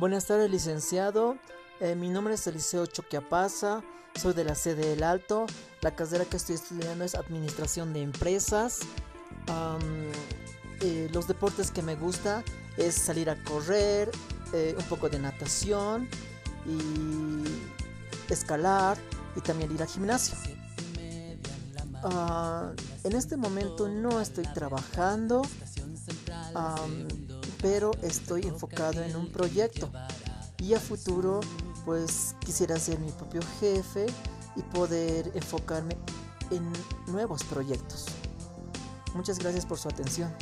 Buenas tardes, licenciado. Eh, mi nombre es Eliseo Choquiapasa. Soy de la sede del Alto. La carrera que estoy estudiando es Administración de Empresas. Eh, los deportes que me gusta es salir a correr, eh, un poco de natación y escalar y también ir al gimnasio. Ah, en este momento no estoy trabajando, pero estoy enfocado en un proyecto y a futuro pues quisiera ser mi propio jefe y poder enfocarme en nuevos proyectos. Muchas gracias por su atención.